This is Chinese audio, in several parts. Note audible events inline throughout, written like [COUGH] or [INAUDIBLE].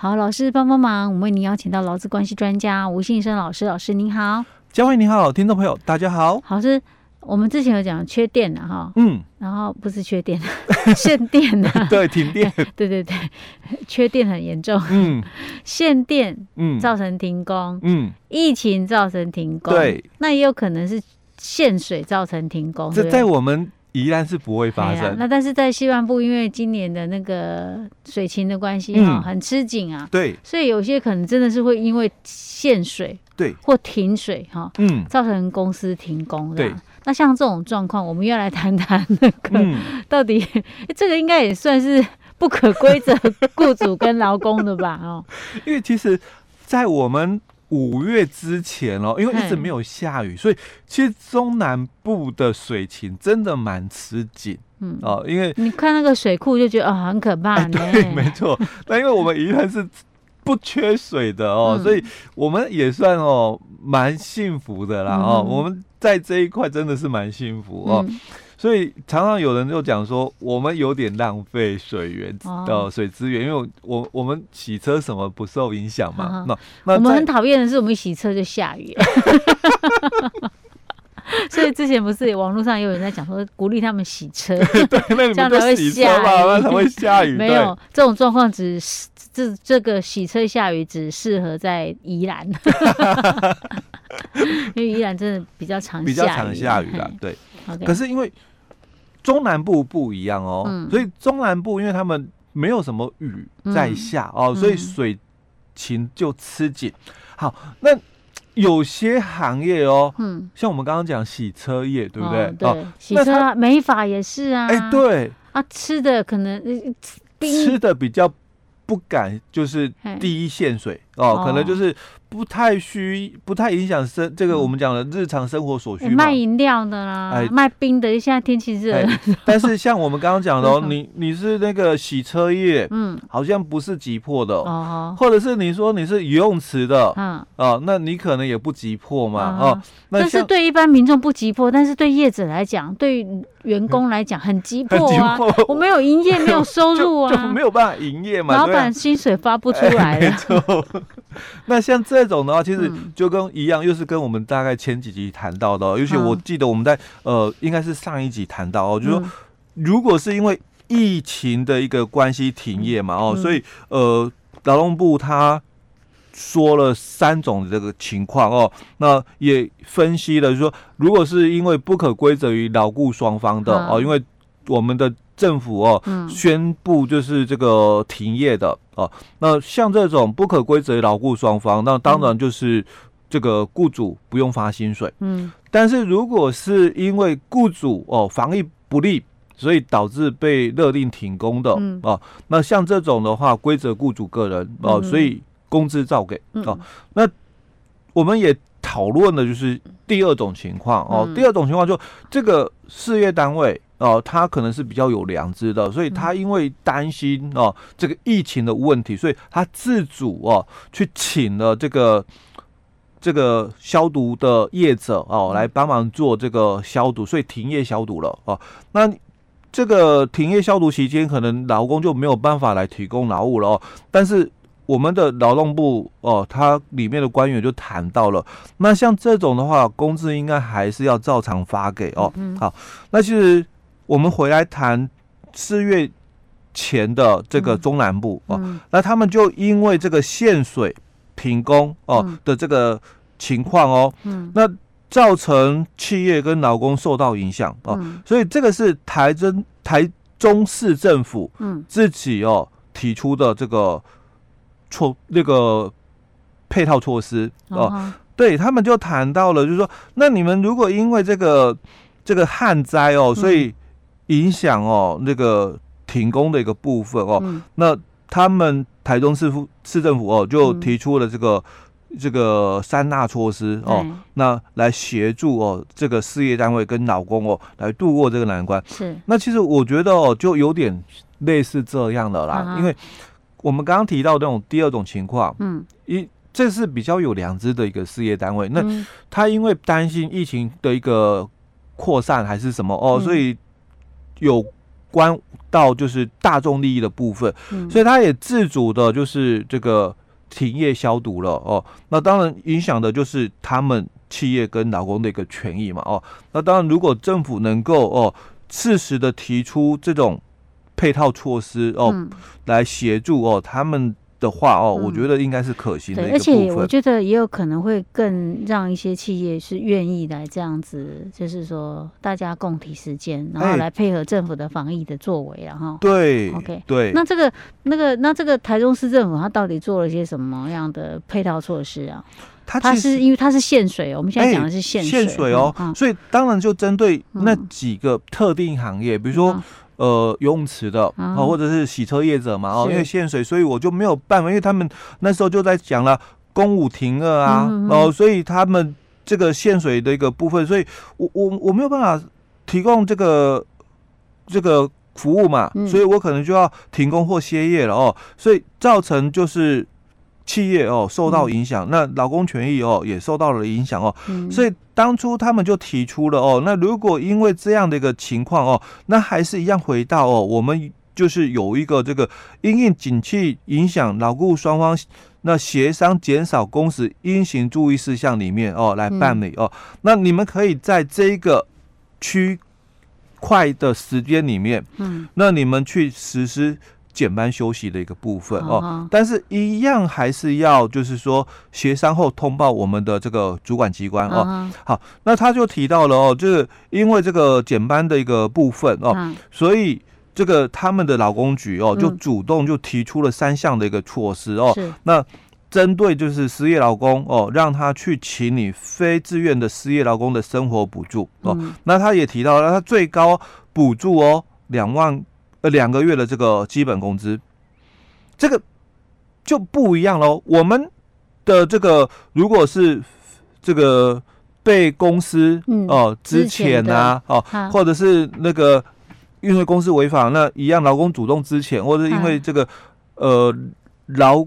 好，老师帮帮忙，我们为您邀请到劳资关系专家吴信生老师，老师您好，嘉惠你好，听众朋友大家好，老师。我们之前有讲缺电了哈，嗯，然后不是缺电，[LAUGHS] 限电了，[LAUGHS] 对，停电，[LAUGHS] 对对对，缺电很严重，嗯，限电，嗯，造成停工，嗯，疫情造成停工，对，那也有可能是限水造成停工，这在我们宜兰是不会发生，那但是在西半部，因为今年的那个水情的关系哈，很吃紧啊，对，所以有些可能真的是会因为限水，对，或停水哈，嗯，造成公司停工，对。那像这种状况，我们要来谈谈那个 [LAUGHS] 到底、这个应该也算是不可规则 [LAUGHS] 雇主跟劳工的吧？哦，因为其实，在我们五月之前哦，因为一直没有下雨，所以其实中南部的水情真的蛮吃紧。嗯哦，因为你看那个水库就觉得啊、哦、很可怕 [LAUGHS] 对，没错。那因为我们宜兰是不缺水的哦，嗯、所以我们也算哦蛮幸福的啦哦，嗯、我们。在这一块真的是蛮幸福哦，嗯、所以常常有人就讲说我们有点浪费水源的、哦、水资源，因为我我们洗车什么不受影响嘛。哦、那那我们很讨厌的是我们洗车就下雨，[LAUGHS] 所以之前不是网络上有人在讲说鼓励他们洗车，[LAUGHS] 对，那你们就会下雨。[LAUGHS] 没有这种状况，只是这这个洗车下雨只适合在宜兰。因为宜兰真的比较常比较常下雨啦，对。Okay. 可是因为中南部不一样哦，嗯、所以中南部因为他们没有什么雨在下、嗯、哦，所以水情就吃紧。好，那有些行业哦，嗯，像我们刚刚讲洗车业，对不对？哦、对，哦、洗车、啊、美发也是啊。哎，对。啊，吃的可能吃的比较不敢，就是第一线水哦，哦，可能就是。不太需，不太影响生这个我们讲的日常生活所需嘛。卖饮料的啦，哎，卖冰的，现在天气热。[LAUGHS] 但是像我们刚刚讲的哦，你你是那个洗车业，嗯，好像不是急迫的哦。或者是你说你是游泳池的，嗯，哦，那你可能也不急迫嘛，哦。但是对一般民众不急迫，但是对业者来讲，对员工来讲很急迫啊。[LAUGHS] 我没有营业，没有收入啊，[LAUGHS] 就没有办法营业嘛。老板薪水发不出来了。[LAUGHS] 那像这种的话，其实就跟一样，又是跟我们大概前几集谈到的，尤其我记得我们在呃，应该是上一集谈到哦，就是说，如果是因为疫情的一个关系停业嘛，哦，所以呃，劳动部他说了三种这个情况哦，那也分析了，就是说，如果是因为不可归责于劳雇双方的哦，因为我们的。政府哦，宣布就是这个停业的哦。那像这种不可归责劳雇双方，那当然就是这个雇主不用发薪水。嗯，但是如果是因为雇主哦防疫不力，所以导致被勒令停工的哦，那像这种的话，归责雇主个人哦，所以工资照给哦。那我们也讨论的就是第二种情况哦，第二种情况就这个事业单位。哦，他可能是比较有良知的，所以他因为担心哦这个疫情的问题，所以他自主哦去请了这个这个消毒的业者哦来帮忙做这个消毒，所以停业消毒了哦。那这个停业消毒期间，可能劳工就没有办法来提供劳务了哦。但是我们的劳动部哦，它里面的官员就谈到了，那像这种的话，工资应该还是要照常发给哦。好，那其实。我们回来谈四月前的这个中南部哦，那他们就因为这个限水停工哦的这个情况哦，那造成企业跟劳工受到影响哦，所以这个是台中台中市政府自己哦提出的这个措那个配套措施哦，对他们就谈到了，就是说，那你们如果因为这个这个旱灾哦，所以影响哦，那个停工的一个部分哦，嗯、那他们台中市府市政府哦就提出了这个、嗯、这个三大措施哦，那来协助哦这个事业单位跟老公哦来度过这个难关。是，那其实我觉得哦就有点类似这样的啦，啊、因为我们刚刚提到这种第二种情况，嗯，一这是比较有良知的一个事业单位，那他因为担心疫情的一个扩散还是什么哦，嗯、所以。有关到就是大众利益的部分，嗯、所以他也自主的，就是这个停业消毒了哦。那当然影响的就是他们企业跟劳工的一个权益嘛哦。那当然，如果政府能够哦适时的提出这种配套措施哦，嗯、来协助哦他们。的话哦，我觉得应该是可行的、嗯。而且我觉得也有可能会更让一些企业是愿意来这样子，就是说大家共体时间，然后来配合政府的防疫的作为，然后对，OK，对。那这个那个那这个台中市政府他到底做了些什么样的配套措施啊？它是因为它是限水哦，我们现在讲的是限水，限水哦，嗯、所以当然就针对那几个特定行业，嗯、比如说。呃，游泳池的啊，或者是洗车业者嘛，哦，因为限水，所以我就没有办法，因为他们那时候就在讲了公五停二啊，嗯、哦，所以他们这个限水的一个部分，所以我我我没有办法提供这个这个服务嘛，嗯、所以我可能就要停工或歇业了哦，所以造成就是。企业哦受到影响，嗯、那劳工权益哦也受到了影响哦，嗯、所以当初他们就提出了哦，那如果因为这样的一个情况哦，那还是一样回到哦，我们就是有一个这个因应景气影响，劳雇双方那协商减少工时应行注意事项里面哦来办理哦，嗯、那你们可以在这个区块的时间里面，嗯，那你们去实施。减班休息的一个部分哦，但是一样还是要就是说协商后通报我们的这个主管机关哦。好，那他就提到了哦，就是因为这个减班的一个部分哦，所以这个他们的劳工局哦就主动就提出了三项的一个措施哦。那针对就是失业劳工哦，让他去请你非自愿的失业劳工的生活补助哦。那他也提到了他最高补助哦两万。呃，两个月的这个基本工资，这个就不一样喽。我们的这个如果是这个被公司哦资遣啊，哦，或者是那个因为公司违法，那一样劳工主动资遣，或者因为这个呃劳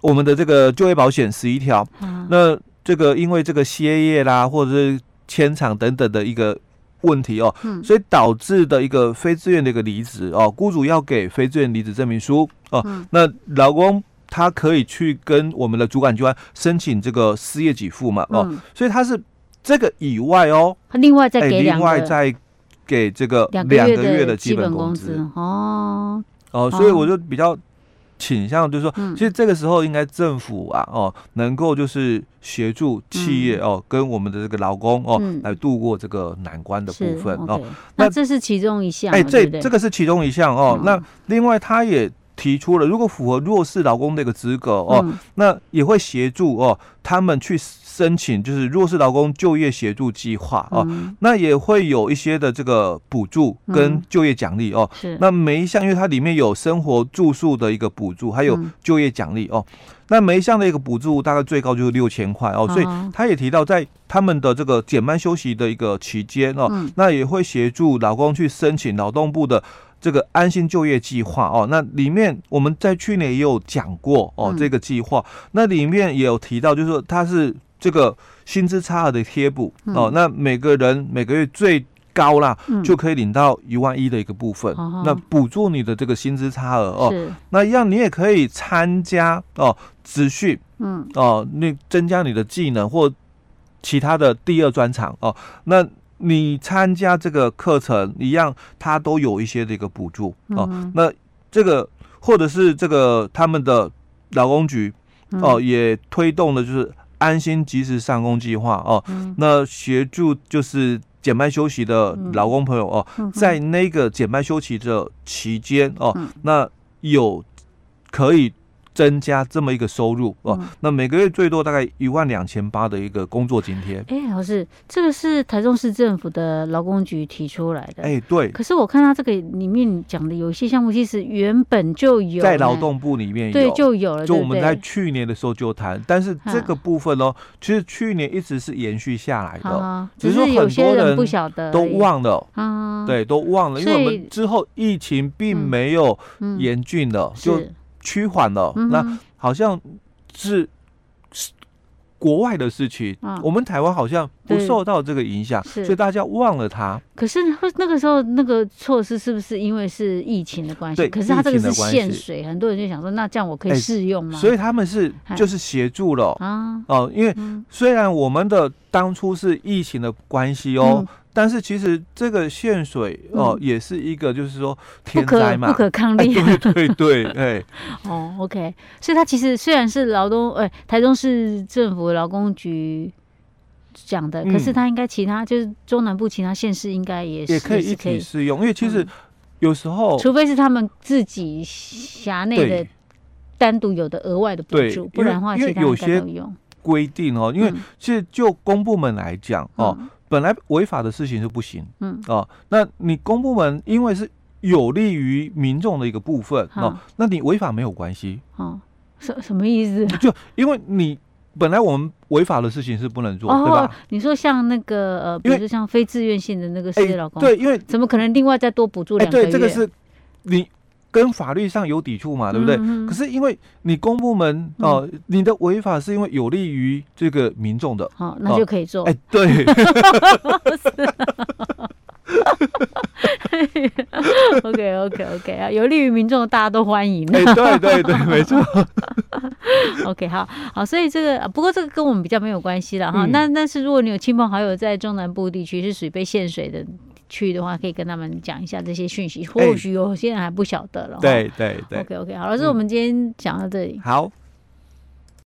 我们的这个就业保险十一条，那这个因为这个歇业啦，或者是迁厂等等的一个。问题哦，所以导致的一个非自愿的一个离职哦，雇主要给非自愿离职证明书哦，那劳工他可以去跟我们的主管机关申请这个失业给付嘛哦，所以他是这个以外哦，他另外再给两个，另外再给这个两个月的基本工资。哦哦，所以我就比较。倾向就是说，其实这个时候应该政府啊，哦，能够就是协助企业哦，跟我们的这个劳工哦，来度过这个难关的部分哦。那这是其中一项，哎，这这个是其中一项哦。那另外，他也提出了，如果符合弱势劳工的一个资格哦，那也会协助哦，他们去。申请就是弱势劳工就业协助计划哦，嗯、那也会有一些的这个补助跟就业奖励哦。是，那每一项因为它里面有生活住宿的一个补助，还有就业奖励哦。那每一项的一个补助大概最高就是六千块哦，所以他也提到在他们的这个减班休息的一个期间哦，嗯、那也会协助劳工去申请劳动部的。这个安心就业计划哦，那里面我们在去年也有讲过哦，这个计划，那里面也有提到，就是说它是这个薪资差额的贴补哦，那每个人每个月最高啦，就可以领到一万一的一个部分，那补助你的这个薪资差额哦，那一样你也可以参加哦，资讯，嗯。哦，那增加你的技能或其他的第二专长哦，那。你参加这个课程一样，它都有一些的一个补助哦。那这个或者是这个他们的劳工局哦，嗯、也推动的就是安心及时上工计划哦。嗯、那协助就是减半休息的劳工朋友哦，嗯、在那个减半休息的期间哦，嗯、那有可以。增加这么一个收入哦，嗯、那每个月最多大概一万两千八的一个工作津贴。哎、欸，老师，这个是台中市政府的劳工局提出来的。哎、欸，对。可是我看到这个里面讲的有一些项目，其实原本就有在劳动部里面有，对，就有了。就我们在去年的时候就谈，但是这个部分哦，其实去年一直是延续下来的，啊、只是有些人不晓得，都忘了啊，对，都忘了，因为我们之后疫情并没有严峻了，嗯嗯、就。趋缓了，嗯、那好像是国外的事情，嗯、我们台湾好像不受到这个影响，所以大家忘了它。可是那个时候那个措施是不是因为是疫情的关系？对，可是它这个是限水，很多人就想说，那这样我可以试用吗？所以他们是就是协助了啊哦，因为虽然我们的当初是疫情的关系哦。嗯但是其实这个限水哦，也是一个就是说天灾嘛，不可抗力。对对对，[LAUGHS] 哎。哦，OK。所以他其实虽然是劳动，哎，台中市政府劳工局讲的，可是它应该其他就是中南部其他县市应该也是也可以一起适用，因为其实有时候，除非是他们自己辖内的单独有的额外的补助，不然的话，其他有些规定哦，因为其实就公部门来讲哦。本来违法的事情是不行，嗯。哦，那你公部门因为是有利于民众的一个部分哦，那你违法没有关系，哦，什什么意思？就因为你本来我们违法的事情是不能做，对吧？你说像那个呃，比如说像非自愿性的那个失业劳工，对，因为怎么可能另外再多补助两个月？对，这个是你。跟法律上有抵触嘛，对不对？嗯、可是因为你公部门哦、呃，你的违法是因为有利于这个民众的，好，那就可以做。哎、呃，对。[LAUGHS] [LAUGHS] [LAUGHS] OK OK OK 啊，有利于民众，大家都欢迎。哎，对对对，没错。[LAUGHS] OK，好好，所以这个不过这个跟我们比较没有关系了哈。那、嗯、但是如果你有亲朋好友在中南部地区是属于被限水的。去的话，可以跟他们讲一下这些讯息，或许有些人还不晓得了。对对对。OK OK，好了，这是我们今天讲到这里。好。